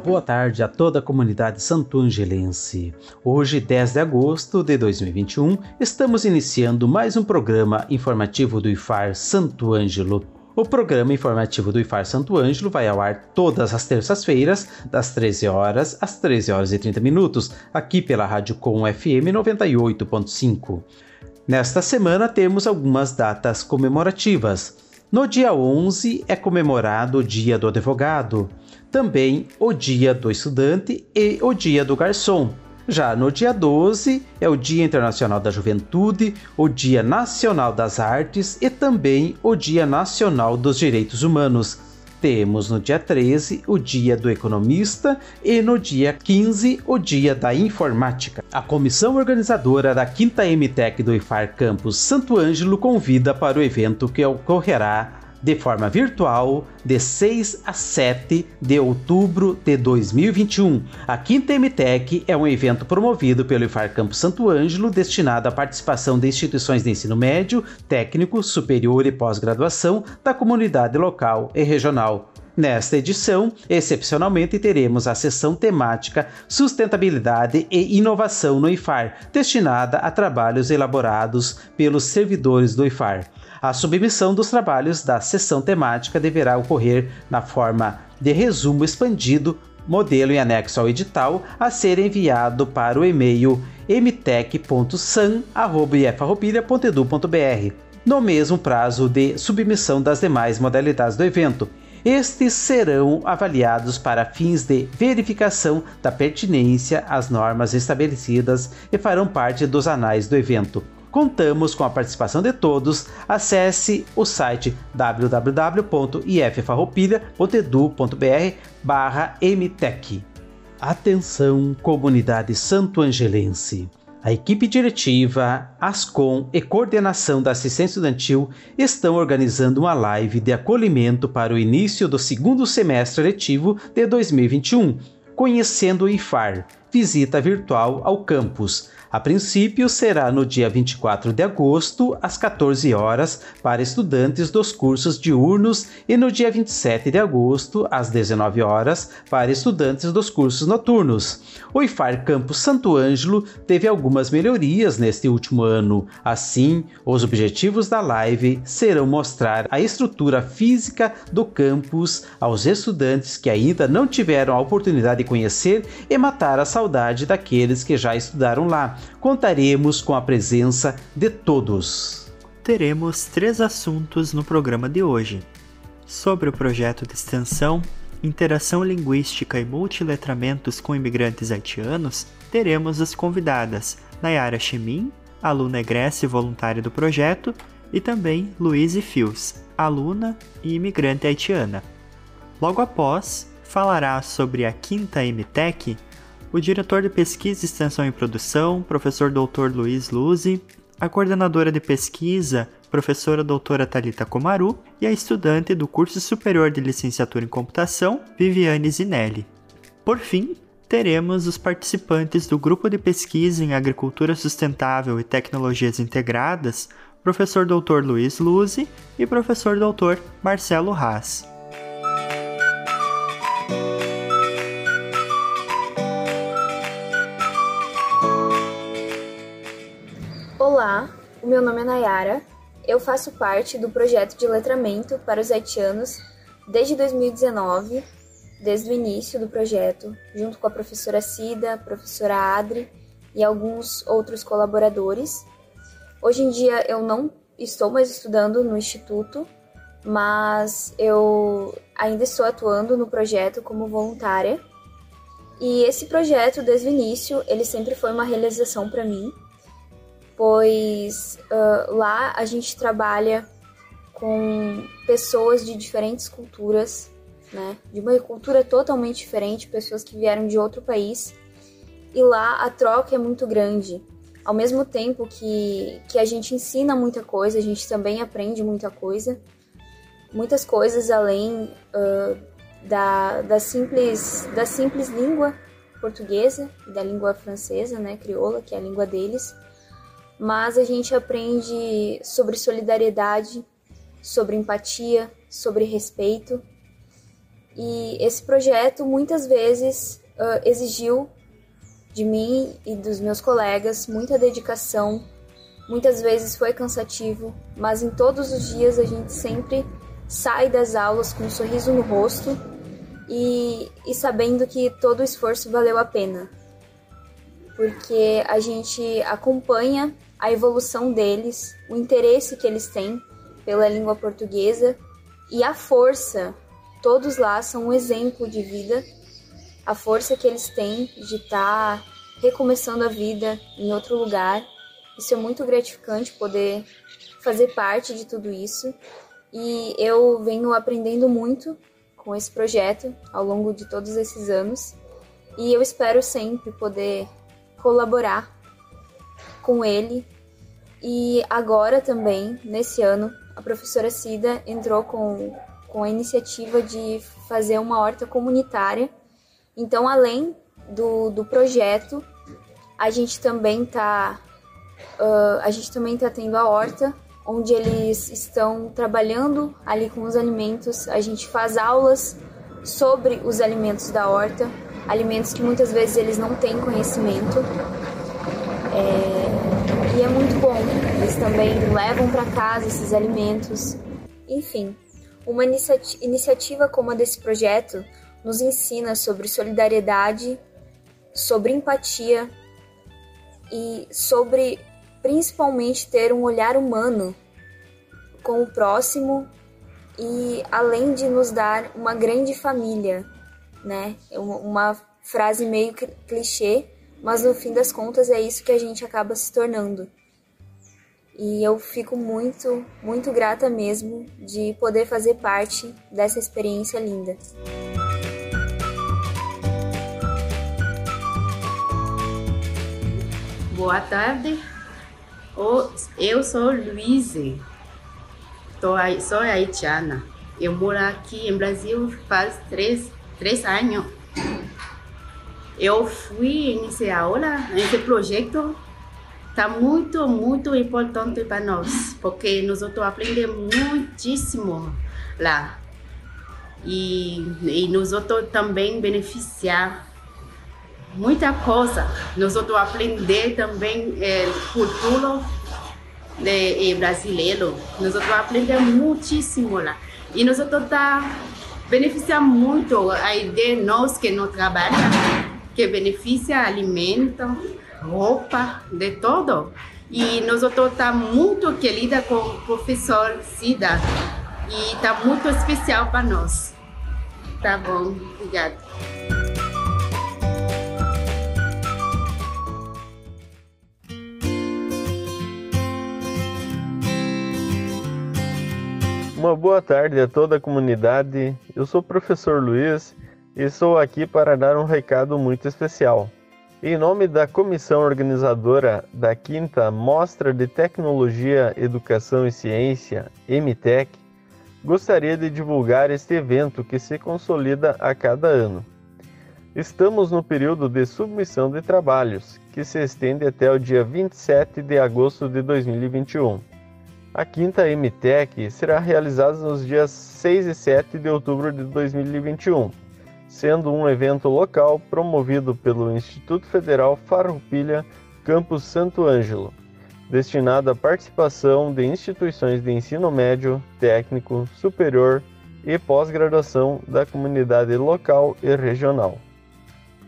Boa tarde a toda a comunidade santo-angelense. Hoje, 10 de agosto de 2021, estamos iniciando mais um programa informativo do IFAR Santo Ângelo. O programa informativo do IFAR Santo Ângelo vai ao ar todas as terças-feiras, das 13 horas às 13 horas e 30 minutos, aqui pela Rádio Com FM 98.5. Nesta semana temos algumas datas comemorativas. No dia 11 é comemorado o Dia do Advogado também o Dia do Estudante e o Dia do Garçom. Já no dia 12 é o Dia Internacional da Juventude, o Dia Nacional das Artes e também o Dia Nacional dos Direitos Humanos. Temos no dia 13 o Dia do Economista e no dia 15 o Dia da Informática. A comissão organizadora da 5 MTEC do IFAR Campus Santo Ângelo convida para o evento que ocorrerá de forma virtual de 6 a 7 de outubro de 2021. A Quinta MTEC é um evento promovido pelo IFAR Campo Santo Ângelo destinado à participação de instituições de ensino médio, técnico, superior e pós-graduação da comunidade local e regional. Nesta edição, excepcionalmente, teremos a sessão temática Sustentabilidade e Inovação no IFAR, destinada a trabalhos elaborados pelos servidores do IFAR. A submissão dos trabalhos da sessão temática deverá ocorrer na forma de resumo expandido, modelo em anexo ao edital, a ser enviado para o e-mail mtec.san.ifroupilha.edu.br, no mesmo prazo de submissão das demais modalidades do evento. Estes serão avaliados para fins de verificação da pertinência às normas estabelecidas e farão parte dos anais do evento. Contamos com a participação de todos. Acesse o site www.iffarroupilha.edu.br/mtec. Atenção, comunidade santo-angelense. A equipe diretiva, ASCOM e coordenação da assistência estudantil estão organizando uma live de acolhimento para o início do segundo semestre letivo de 2021, conhecendo o IFAR, visita virtual ao campus. A princípio será no dia 24 de agosto, às 14 horas, para estudantes dos cursos diurnos e no dia 27 de agosto, às 19 horas, para estudantes dos cursos noturnos. O IFAR Campus Santo Ângelo teve algumas melhorias neste último ano. Assim, os objetivos da live serão mostrar a estrutura física do campus aos estudantes que ainda não tiveram a oportunidade de conhecer e matar a saudade daqueles que já estudaram lá contaremos com a presença de todos. Teremos três assuntos no programa de hoje: sobre o projeto de extensão Interação Linguística e Multiletramentos com Imigrantes Haitianos, teremos as convidadas Nayara Chemin, aluna egressa e voluntária do projeto, e também Luíse Fios, aluna e imigrante haitiana. Logo após, falará sobre a quinta MTEC o diretor de pesquisa, extensão e produção, professor Dr. Luiz Luzi, a coordenadora de pesquisa, professora doutora Talita Comaru e a estudante do curso superior de licenciatura em computação, Viviane Zinelli. Por fim, teremos os participantes do grupo de pesquisa em agricultura sustentável e tecnologias integradas, professor Dr. Luiz Luzi e professor Dr. Marcelo Haas. O meu nome é Nayara. Eu faço parte do projeto de letramento para os haitianos desde 2019, desde o início do projeto, junto com a professora Cida, professora Adri e alguns outros colaboradores. Hoje em dia eu não estou mais estudando no instituto, mas eu ainda estou atuando no projeto como voluntária. E esse projeto, desde o início, ele sempre foi uma realização para mim pois uh, lá a gente trabalha com pessoas de diferentes culturas, né? De uma cultura totalmente diferente, pessoas que vieram de outro país. E lá a troca é muito grande. Ao mesmo tempo que, que a gente ensina muita coisa, a gente também aprende muita coisa. Muitas coisas além uh, da, da, simples, da simples língua portuguesa e da língua francesa, né, crioula, que é a língua deles. Mas a gente aprende sobre solidariedade, sobre empatia, sobre respeito. E esse projeto muitas vezes uh, exigiu de mim e dos meus colegas muita dedicação. Muitas vezes foi cansativo, mas em todos os dias a gente sempre sai das aulas com um sorriso no rosto e, e sabendo que todo o esforço valeu a pena. Porque a gente acompanha a evolução deles, o interesse que eles têm pela língua portuguesa e a força. Todos lá são um exemplo de vida, a força que eles têm de estar tá recomeçando a vida em outro lugar. Isso é muito gratificante poder fazer parte de tudo isso. E eu venho aprendendo muito com esse projeto ao longo de todos esses anos. E eu espero sempre poder colaborar com ele. E agora também, nesse ano, a professora Cida entrou com, com a iniciativa de fazer uma horta comunitária. Então, além do, do projeto, a gente também está uh, a gente também está tendo a horta onde eles estão trabalhando ali com os alimentos. A gente faz aulas sobre os alimentos da horta, alimentos que muitas vezes eles não têm conhecimento. É, e é muito bom. Eles também levam para casa esses alimentos. Enfim, uma inicia iniciativa como a desse projeto nos ensina sobre solidariedade, sobre empatia e sobre principalmente ter um olhar humano com o próximo e além de nos dar uma grande família, né? É uma frase meio clichê, mas no fim das contas é isso que a gente acaba se tornando. E eu fico muito, muito grata mesmo de poder fazer parte dessa experiência linda. Boa tarde, eu sou Luíse, sou haitiana. Eu moro aqui em Brasil faz três, três anos. Eu fui iniciar aula nesse projeto. Está muito, muito importante para nós, porque nós aprendemos muitíssimo lá. E, e nós também beneficiar muita coisa. Nós vamos aprender também é, cultura de, brasileiro. Nós aprender muitíssimo lá. E nós vamos tá beneficiar muito a ideia nós que não trabalhamos, que beneficia alimento, roupa, de todo. E nós estar tá muito querida com o professor Cida. E está muito especial para nós. Tá bom, obrigada. Uma boa tarde a toda a comunidade. Eu sou o professor Luiz estou aqui para dar um recado muito especial. Em nome da comissão organizadora da quinta Mostra de Tecnologia, Educação e Ciência, MTEC, gostaria de divulgar este evento que se consolida a cada ano. Estamos no período de submissão de trabalhos, que se estende até o dia 27 de agosto de 2021. A quinta MTEC será realizada nos dias 6 e 7 de outubro de 2021, sendo um evento local promovido pelo Instituto Federal Farroupilha Campus Santo Ângelo, destinado à participação de instituições de ensino médio, técnico, superior e pós-graduação da comunidade local e regional.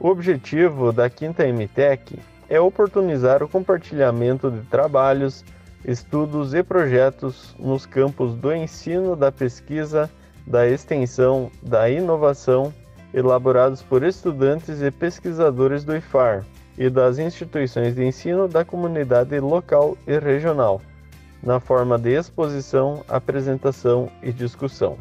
O objetivo da quinta MTEC é oportunizar o compartilhamento de trabalhos, estudos e projetos nos campos do ensino, da pesquisa, da extensão, da inovação, elaborados por estudantes e pesquisadores do IFAR e das instituições de ensino da comunidade local e regional, na forma de exposição, apresentação e discussão.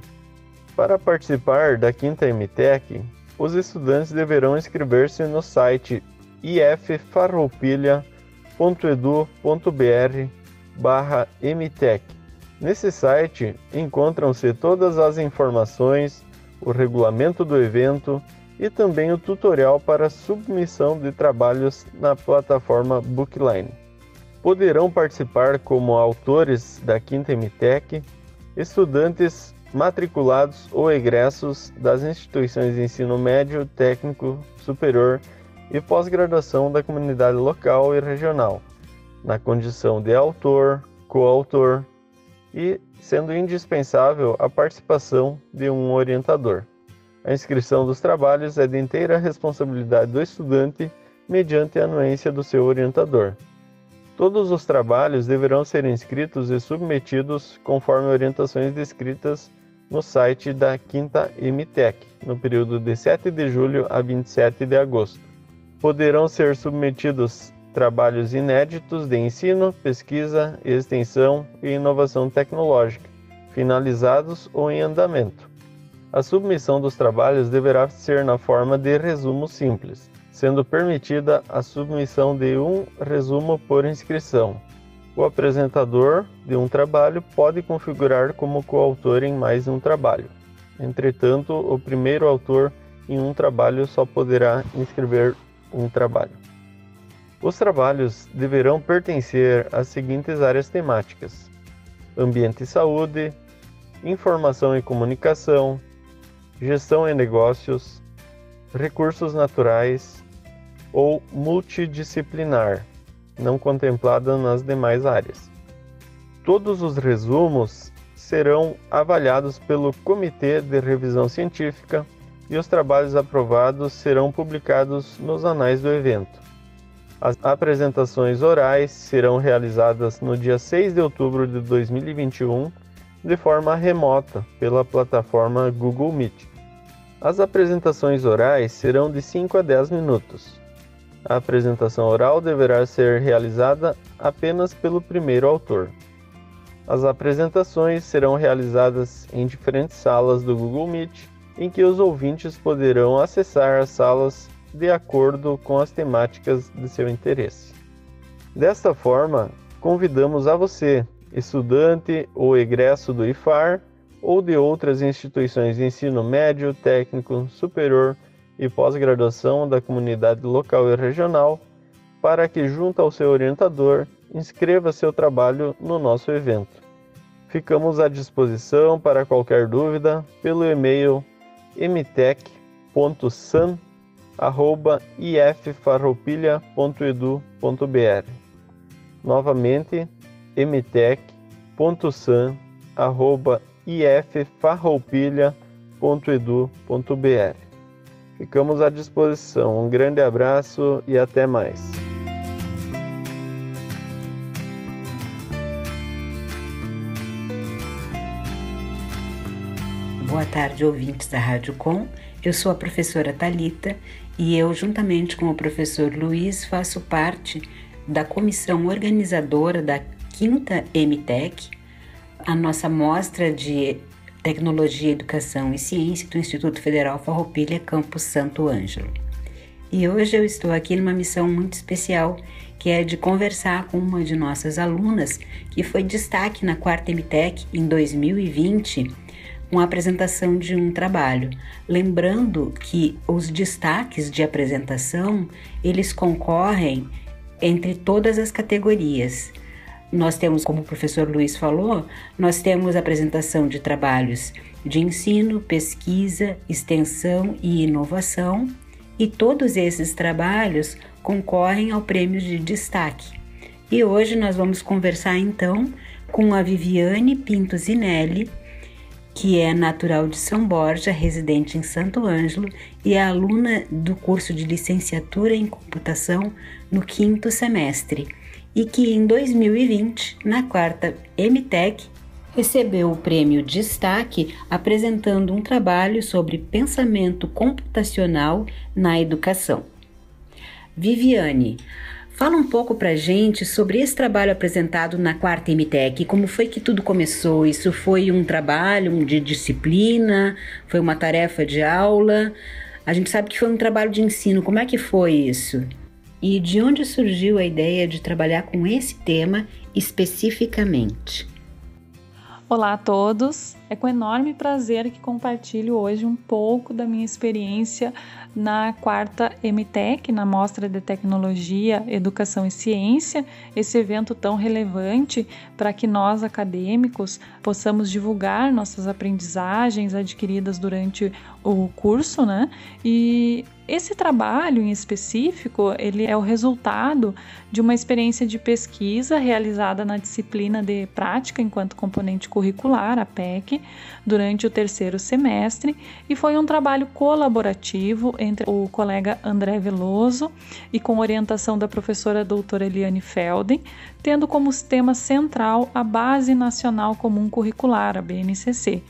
Para participar da quinta MTEC, os estudantes deverão inscrever-se no site iffarroupilha.edu.br barra MTEC. Nesse site encontram-se todas as informações, o regulamento do evento e também o tutorial para submissão de trabalhos na plataforma Bookline. Poderão participar como autores da quinta MTEC estudantes matriculados ou egressos das instituições de ensino médio, técnico, superior e pós-graduação da comunidade local e regional, na condição de autor, coautor e sendo indispensável a participação de um orientador. A inscrição dos trabalhos é de inteira responsabilidade do estudante mediante a anuência do seu orientador. Todos os trabalhos deverão ser inscritos e submetidos conforme orientações descritas no site da Quinta MTEC, no período de 7 de julho a 27 de agosto. Poderão ser submetidos trabalhos inéditos de ensino, pesquisa, extensão e inovação tecnológica, finalizados ou em andamento. A submissão dos trabalhos deverá ser na forma de resumo simples, sendo permitida a submissão de um resumo por inscrição, o apresentador de um trabalho pode configurar como coautor em mais um trabalho. Entretanto, o primeiro autor em um trabalho só poderá inscrever um trabalho. Os trabalhos deverão pertencer às seguintes áreas temáticas: ambiente e saúde, informação e comunicação, gestão e negócios, recursos naturais ou multidisciplinar não contemplada nas demais áreas. Todos os resumos serão avaliados pelo Comitê de Revisão Científica e os trabalhos aprovados serão publicados nos anais do evento. As apresentações orais serão realizadas no dia 6 de outubro de 2021 de forma remota pela plataforma Google Meet. As apresentações orais serão de 5 a 10 minutos. A apresentação oral deverá ser realizada apenas pelo primeiro autor. As apresentações serão realizadas em diferentes salas do Google Meet, em que os ouvintes poderão acessar as salas de acordo com as temáticas de seu interesse. Desta forma, convidamos a você, estudante ou egresso do IFAR ou de outras instituições de ensino médio, técnico, superior e pós-graduação da comunidade local e regional, para que, junto ao seu orientador, inscreva seu trabalho no nosso evento. Ficamos à disposição para qualquer dúvida pelo e-mail mtec.san@iffarroupilha.edu.br. Novamente, mtec.san@iffarroupilha.edu.br. Ficamos à disposição. Um grande abraço e até mais. Boa tarde, ouvintes da Rádio Com. Eu sou a professora Talita e eu, juntamente com o professor Luiz, faço parte da comissão organizadora da quinta MTEC, a nossa mostra de Tecnologia, Educação e Ciência do Instituto Federal Farroupilha, Campus Santo Ângelo. E hoje eu estou aqui numa missão muito especial, que é de conversar com uma de nossas alunas, que foi destaque na quarta MTEC em 2020, com a apresentação de um trabalho. Lembrando que os destaques de apresentação, eles concorrem entre todas as categorias. Nós temos, como o professor Luiz falou, nós temos apresentação de trabalhos de ensino, pesquisa, extensão e inovação, e todos esses trabalhos concorrem ao prêmio de destaque. E hoje nós vamos conversar então com a Viviane Pinto Zinelli, que é natural de São Borja, residente em Santo Ângelo e é aluna do curso de licenciatura em computação no quinto semestre e que em 2020, na quarta MTech, recebeu o prêmio Destaque apresentando um trabalho sobre pensamento computacional na educação. Viviane, Fala um pouco pra gente sobre esse trabalho apresentado na quarta MTEC. Como foi que tudo começou? Isso foi um trabalho de disciplina? Foi uma tarefa de aula? A gente sabe que foi um trabalho de ensino. Como é que foi isso? E de onde surgiu a ideia de trabalhar com esse tema especificamente? Olá a todos! É com enorme prazer que compartilho hoje um pouco da minha experiência na quarta MTEC, na Mostra de Tecnologia, Educação e Ciência, esse evento tão relevante para que nós acadêmicos possamos divulgar nossas aprendizagens adquiridas durante o curso, né? E esse trabalho em específico, ele é o resultado de uma experiência de pesquisa realizada na disciplina de prática enquanto componente curricular, a PEC, durante o terceiro semestre, e foi um trabalho colaborativo entre o colega André Veloso e com orientação da professora doutora Eliane Felden, tendo como tema central a Base Nacional Comum Curricular, a BNCC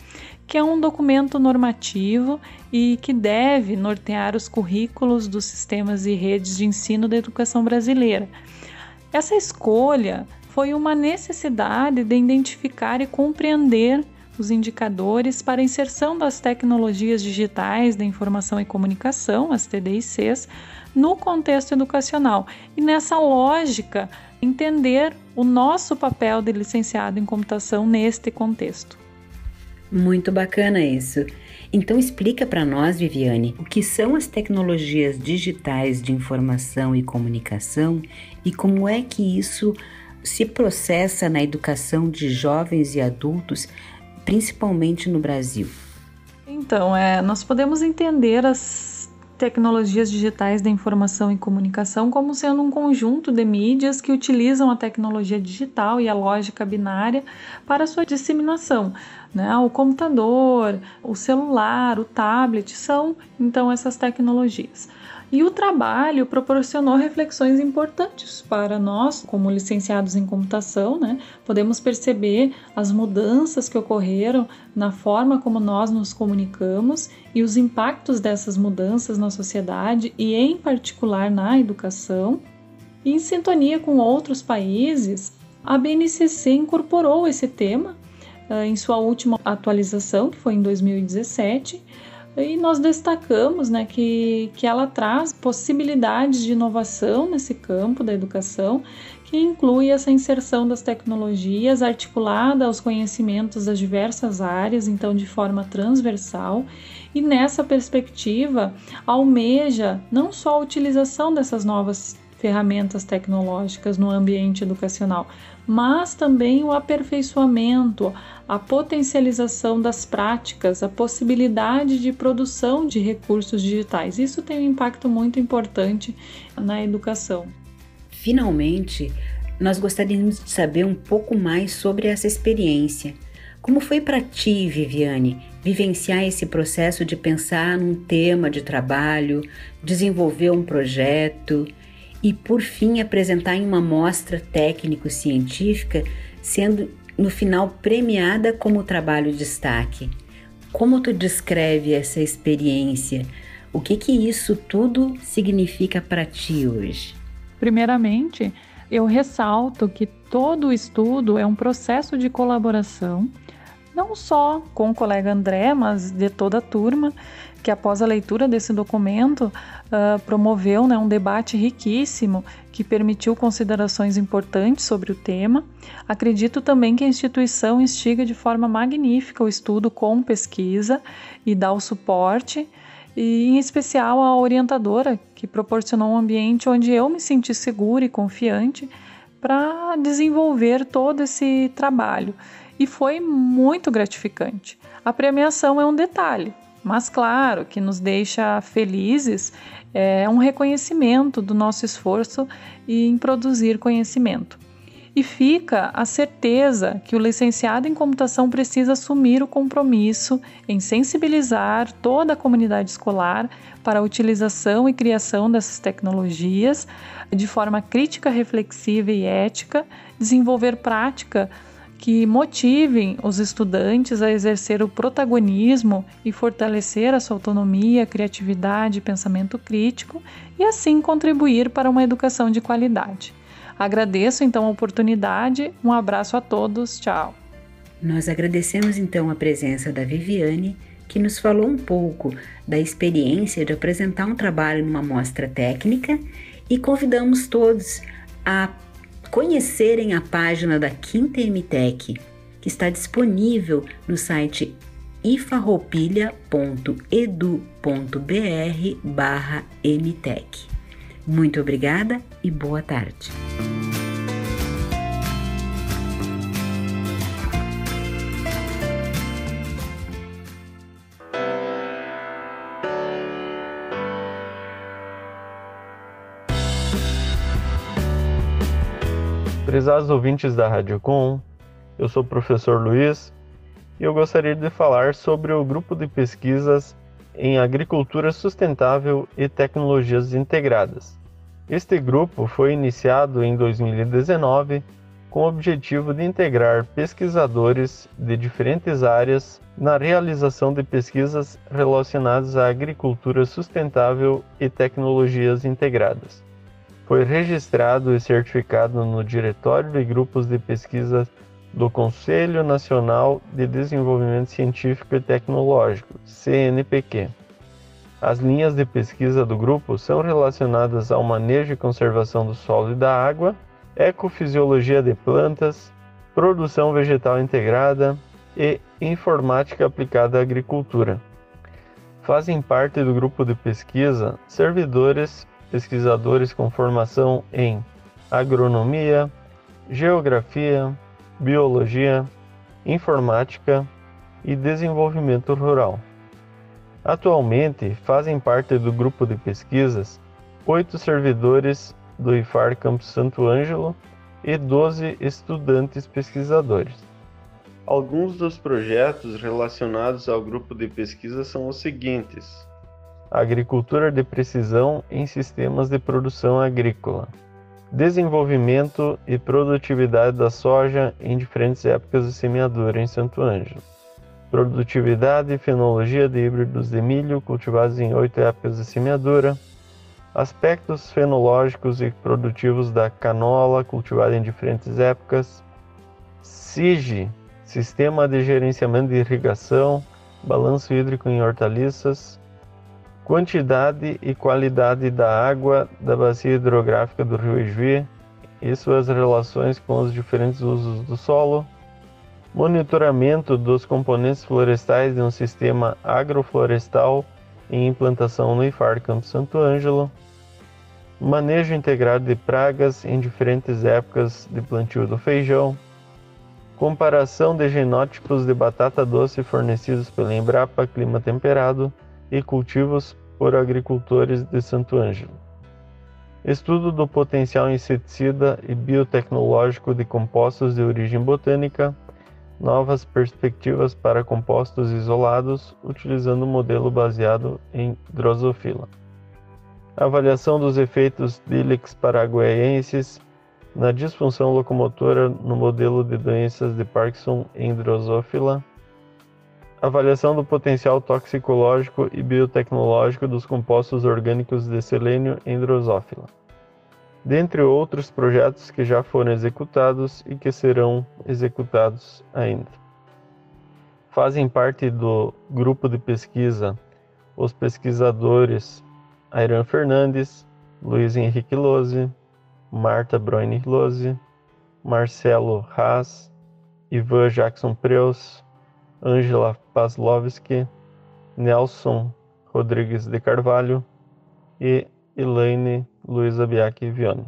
que é um documento normativo e que deve nortear os currículos dos sistemas e redes de ensino da educação brasileira. Essa escolha foi uma necessidade de identificar e compreender os indicadores para inserção das tecnologias digitais da informação e comunicação, as TDICs, no contexto educacional. E nessa lógica, entender o nosso papel de licenciado em computação neste contexto. Muito bacana isso. Então explica para nós, Viviane, o que são as tecnologias digitais de informação e comunicação e como é que isso se processa na educação de jovens e adultos, principalmente no Brasil. Então, é, nós podemos entender as tecnologias digitais da informação e comunicação como sendo um conjunto de mídias que utilizam a tecnologia digital e a lógica binária para sua disseminação. Né? O computador, o celular, o tablet são então essas tecnologias. E o trabalho proporcionou reflexões importantes para nós, como licenciados em computação, né? Podemos perceber as mudanças que ocorreram na forma como nós nos comunicamos e os impactos dessas mudanças na sociedade e, em particular, na educação. E, em sintonia com outros países, a BNCC incorporou esse tema uh, em sua última atualização, que foi em 2017 e nós destacamos né, que, que ela traz possibilidades de inovação nesse campo da educação, que inclui essa inserção das tecnologias articulada aos conhecimentos das diversas áreas, então de forma transversal, e nessa perspectiva almeja não só a utilização dessas novas ferramentas tecnológicas no ambiente educacional, mas também o aperfeiçoamento, a potencialização das práticas, a possibilidade de produção de recursos digitais. Isso tem um impacto muito importante na educação. Finalmente, nós gostaríamos de saber um pouco mais sobre essa experiência. Como foi para ti, Viviane, vivenciar esse processo de pensar num tema de trabalho, desenvolver um projeto? E, por fim, apresentar em uma mostra técnico-científica, sendo no final premiada como trabalho de destaque. Como tu descreve essa experiência? O que que isso tudo significa para ti hoje? Primeiramente, eu ressalto que todo o estudo é um processo de colaboração, não só com o colega André, mas de toda a turma, que após a leitura desse documento uh, promoveu né, um debate riquíssimo que permitiu considerações importantes sobre o tema. Acredito também que a instituição instiga de forma magnífica o estudo com pesquisa e dá o suporte, e em especial a orientadora, que proporcionou um ambiente onde eu me senti segura e confiante para desenvolver todo esse trabalho. E foi muito gratificante. A premiação é um detalhe, mas claro, que nos deixa felizes é um reconhecimento do nosso esforço em produzir conhecimento. E fica a certeza que o licenciado em computação precisa assumir o compromisso em sensibilizar toda a comunidade escolar para a utilização e criação dessas tecnologias de forma crítica, reflexiva e ética, desenvolver prática que motivem os estudantes a exercer o protagonismo e fortalecer a sua autonomia, criatividade e pensamento crítico e assim contribuir para uma educação de qualidade. Agradeço então a oportunidade, um abraço a todos, tchau. Nós agradecemos então a presença da Viviane, que nos falou um pouco da experiência de apresentar um trabalho numa mostra técnica e convidamos todos a conhecerem a página da Quinta MTech, que está disponível no site ifarroupilha.edu.br/mtech. Muito obrigada e boa tarde. Prezados ouvintes da Rádio Com, eu sou o professor Luiz e eu gostaria de falar sobre o grupo de pesquisas em agricultura sustentável e tecnologias integradas. Este grupo foi iniciado em 2019 com o objetivo de integrar pesquisadores de diferentes áreas na realização de pesquisas relacionadas à agricultura sustentável e tecnologias integradas foi registrado e certificado no Diretório de Grupos de Pesquisa do Conselho Nacional de Desenvolvimento Científico e Tecnológico, CNPq. As linhas de pesquisa do grupo são relacionadas ao manejo e conservação do solo e da água, ecofisiologia de plantas, produção vegetal integrada e informática aplicada à agricultura. Fazem parte do grupo de pesquisa servidores pesquisadores com formação em agronomia, geografia, biologia, informática e desenvolvimento rural. Atualmente fazem parte do grupo de pesquisas oito servidores do IFAR Campus Santo Ângelo e 12 estudantes pesquisadores. Alguns dos projetos relacionados ao grupo de pesquisa são os seguintes: agricultura de precisão em sistemas de produção agrícola, desenvolvimento e produtividade da soja em diferentes épocas de semeadura em Santo Ângelo, produtividade e fenologia de híbridos de milho cultivados em oito épocas de semeadura, aspectos fenológicos e produtivos da canola cultivada em diferentes épocas, SIGE, Sistema de Gerenciamento de Irrigação, Balanço Hídrico em Hortaliças, quantidade e qualidade da água da bacia hidrográfica do Rio Ijuí e suas relações com os diferentes usos do solo, monitoramento dos componentes florestais de um sistema agroflorestal em implantação no IFAR Campo Santo Ângelo, manejo integrado de pragas em diferentes épocas de plantio do feijão, comparação de genótipos de batata doce fornecidos pela Embrapa Clima Temperado e cultivos por agricultores de Santo Ângelo. Estudo do potencial inseticida e biotecnológico de compostos de origem botânica, novas perspectivas para compostos isolados utilizando um modelo baseado em drosofila. Avaliação dos efeitos Dilex paraguaiensis na disfunção locomotora no modelo de doenças de Parkinson em drosófila avaliação do potencial toxicológico e biotecnológico dos compostos orgânicos de selênio em drosófila, dentre outros projetos que já foram executados e que serão executados ainda. Fazem parte do grupo de pesquisa os pesquisadores Airan Fernandes, Luiz Henrique Lose, Marta Broine Lose, Marcelo Haas, Ivan Jackson Preus, Angela Pavlovski, Nelson Rodrigues de Carvalho e Elaine Luiza Biaki Viane.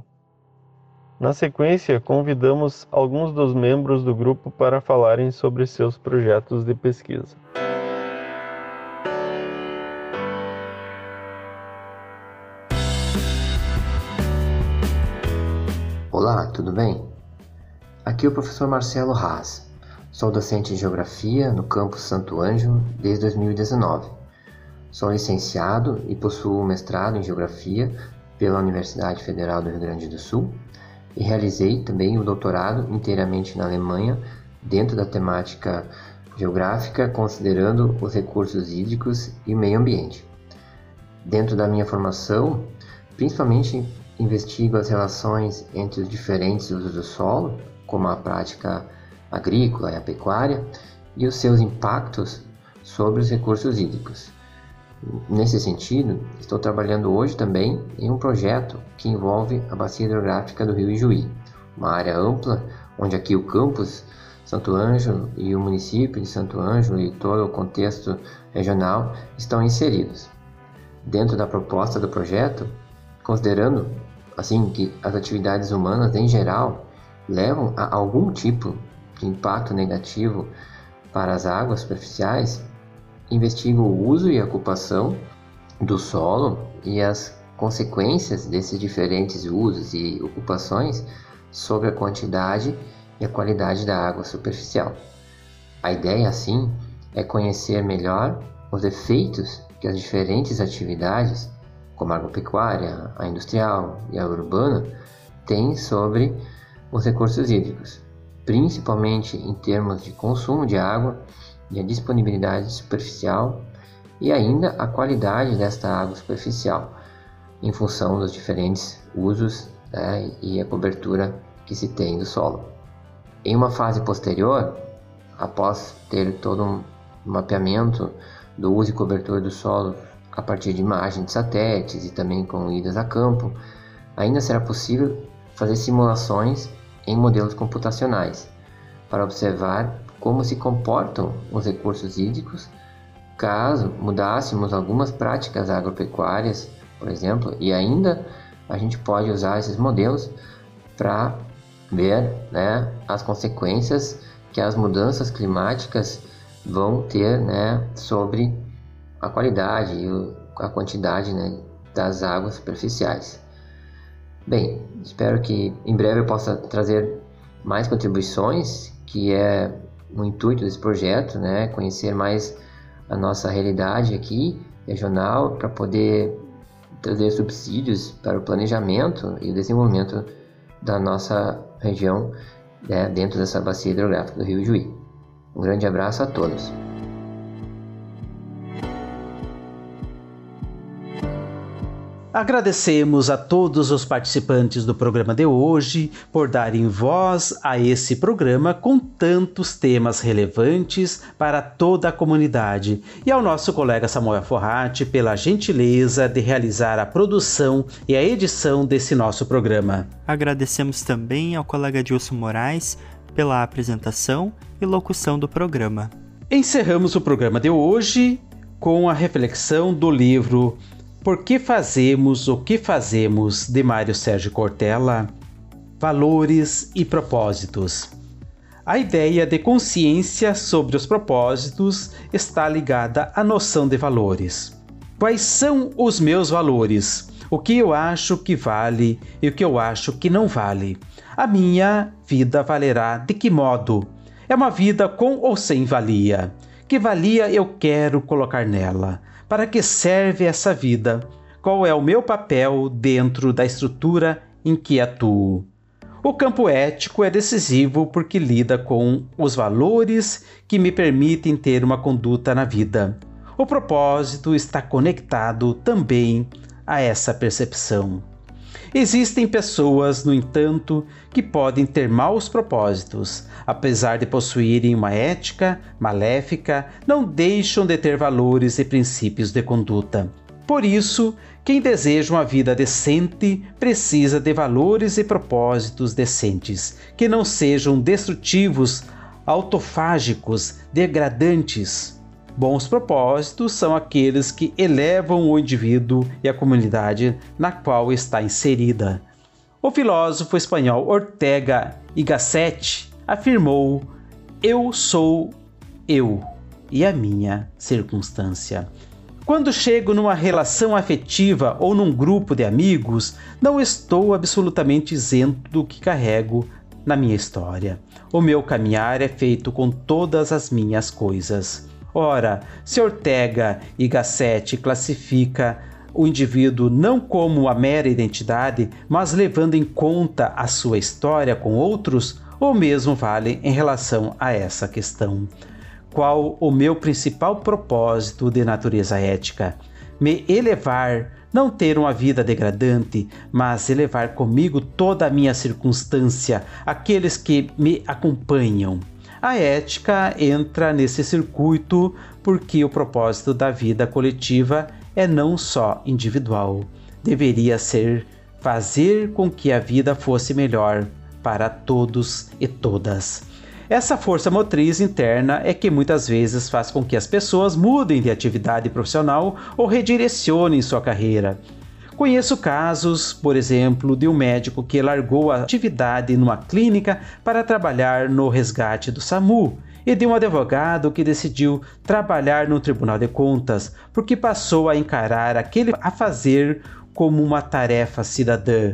Na sequência, convidamos alguns dos membros do grupo para falarem sobre seus projetos de pesquisa. Olá, tudo bem? Aqui é o professor Marcelo Haas. Sou docente de Geografia no campus Santo Ângelo desde 2019. Sou licenciado e possuo mestrado em Geografia pela Universidade Federal do Rio Grande do Sul e realizei também o doutorado inteiramente na Alemanha dentro da temática geográfica, considerando os recursos hídricos e meio ambiente. Dentro da minha formação, principalmente investigo as relações entre os diferentes usos do solo, como a prática agrícola e a pecuária, e os seus impactos sobre os recursos hídricos. Nesse sentido, estou trabalhando hoje também em um projeto que envolve a bacia hidrográfica do Rio Ijuí, uma área ampla onde aqui o campus Santo Ângelo e o município de Santo Ângelo e todo o contexto regional estão inseridos. Dentro da proposta do projeto, considerando assim que as atividades humanas em geral levam a algum tipo impacto negativo para as águas superficiais, investiga o uso e a ocupação do solo e as consequências desses diferentes usos e ocupações sobre a quantidade e a qualidade da água superficial. A ideia, assim, é conhecer melhor os efeitos que as diferentes atividades, como a agropecuária, a industrial e a urbana, têm sobre os recursos hídricos, principalmente em termos de consumo de água e a disponibilidade superficial e ainda a qualidade desta água superficial, em função dos diferentes usos né, e a cobertura que se tem do solo. Em uma fase posterior, após ter todo um mapeamento do uso e cobertura do solo a partir de imagens de satélites e também com idas a campo, ainda será possível fazer simulações em modelos computacionais para observar como se comportam os recursos hídricos caso mudássemos algumas práticas agropecuárias, por exemplo, e ainda a gente pode usar esses modelos para ver né, as consequências que as mudanças climáticas vão ter né, sobre a qualidade e a quantidade né, das águas superficiais. Bem, espero que em breve eu possa trazer mais contribuições, que é o intuito desse projeto, né, conhecer mais a nossa realidade aqui regional para poder trazer subsídios para o planejamento e o desenvolvimento da nossa região né, dentro dessa bacia hidrográfica do Rio Juí. Um grande abraço a todos. Agradecemos a todos os participantes do programa de hoje por darem voz a esse programa com tantos temas relevantes para toda a comunidade e ao nosso colega Samuel Forratti pela gentileza de realizar a produção e a edição desse nosso programa. Agradecemos também ao colega Dilson Moraes pela apresentação e locução do programa. Encerramos o programa de hoje com a reflexão do livro por que fazemos o que fazemos de Mário Sérgio Cortella? Valores e propósitos. A ideia de consciência sobre os propósitos está ligada à noção de valores. Quais são os meus valores? O que eu acho que vale e o que eu acho que não vale? A minha vida valerá de que modo? É uma vida com ou sem valia? Que valia eu quero colocar nela? Para que serve essa vida? Qual é o meu papel dentro da estrutura em que atuo? O campo ético é decisivo porque lida com os valores que me permitem ter uma conduta na vida. O propósito está conectado também a essa percepção. Existem pessoas, no entanto, que podem ter maus propósitos, apesar de possuírem uma ética maléfica, não deixam de ter valores e princípios de conduta. Por isso, quem deseja uma vida decente precisa de valores e propósitos decentes, que não sejam destrutivos, autofágicos, degradantes. Bons propósitos são aqueles que elevam o indivíduo e a comunidade na qual está inserida. O filósofo espanhol Ortega y Gasset afirmou: Eu sou eu e a minha circunstância. Quando chego numa relação afetiva ou num grupo de amigos, não estou absolutamente isento do que carrego na minha história. O meu caminhar é feito com todas as minhas coisas. Ora, se Ortega e Gassetti classifica o indivíduo não como a mera identidade, mas levando em conta a sua história com outros, O mesmo vale em relação a essa questão. Qual o meu principal propósito de natureza ética? Me elevar, não ter uma vida degradante, mas elevar comigo toda a minha circunstância, aqueles que me acompanham. A ética entra nesse circuito porque o propósito da vida coletiva é não só individual, deveria ser fazer com que a vida fosse melhor para todos e todas. Essa força motriz interna é que muitas vezes faz com que as pessoas mudem de atividade profissional ou redirecionem sua carreira. Conheço casos, por exemplo, de um médico que largou a atividade numa clínica para trabalhar no resgate do SAMU e de um advogado que decidiu trabalhar no Tribunal de Contas porque passou a encarar aquele a fazer como uma tarefa cidadã.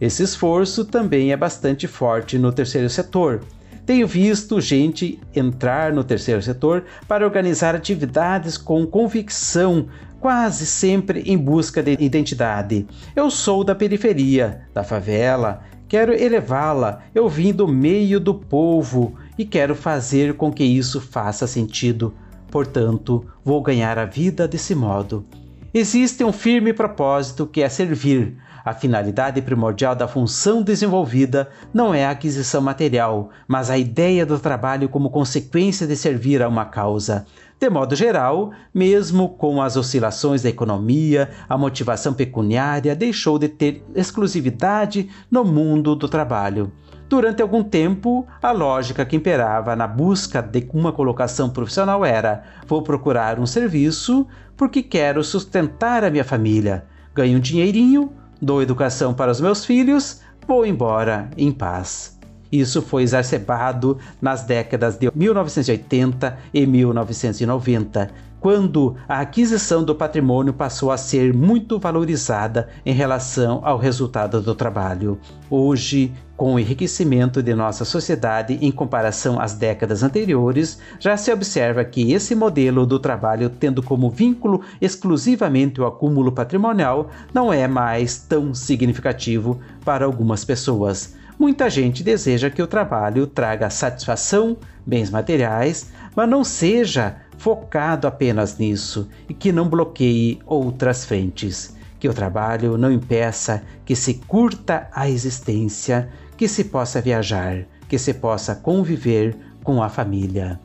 Esse esforço também é bastante forte no terceiro setor. Tenho visto gente entrar no terceiro setor para organizar atividades com convicção, quase sempre em busca de identidade. Eu sou da periferia, da favela, quero elevá-la. Eu vim do meio do povo e quero fazer com que isso faça sentido. Portanto, vou ganhar a vida desse modo. Existe um firme propósito que é servir. A finalidade primordial da função desenvolvida não é a aquisição material, mas a ideia do trabalho como consequência de servir a uma causa. De modo geral, mesmo com as oscilações da economia, a motivação pecuniária deixou de ter exclusividade no mundo do trabalho. Durante algum tempo, a lógica que imperava na busca de uma colocação profissional era: vou procurar um serviço porque quero sustentar a minha família, ganho um dinheirinho, dou educação para os meus filhos, vou embora em paz. Isso foi exacerbado nas décadas de 1980 e 1990, quando a aquisição do patrimônio passou a ser muito valorizada em relação ao resultado do trabalho. Hoje, com o enriquecimento de nossa sociedade em comparação às décadas anteriores, já se observa que esse modelo do trabalho, tendo como vínculo exclusivamente o acúmulo patrimonial, não é mais tão significativo para algumas pessoas. Muita gente deseja que o trabalho traga satisfação, bens materiais, mas não seja focado apenas nisso e que não bloqueie outras frentes. Que o trabalho não impeça que se curta a existência, que se possa viajar, que se possa conviver com a família.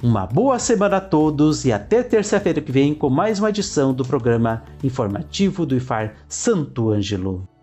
Uma boa semana a todos e até terça-feira que vem com mais uma edição do programa informativo do IFAR Santo Ângelo.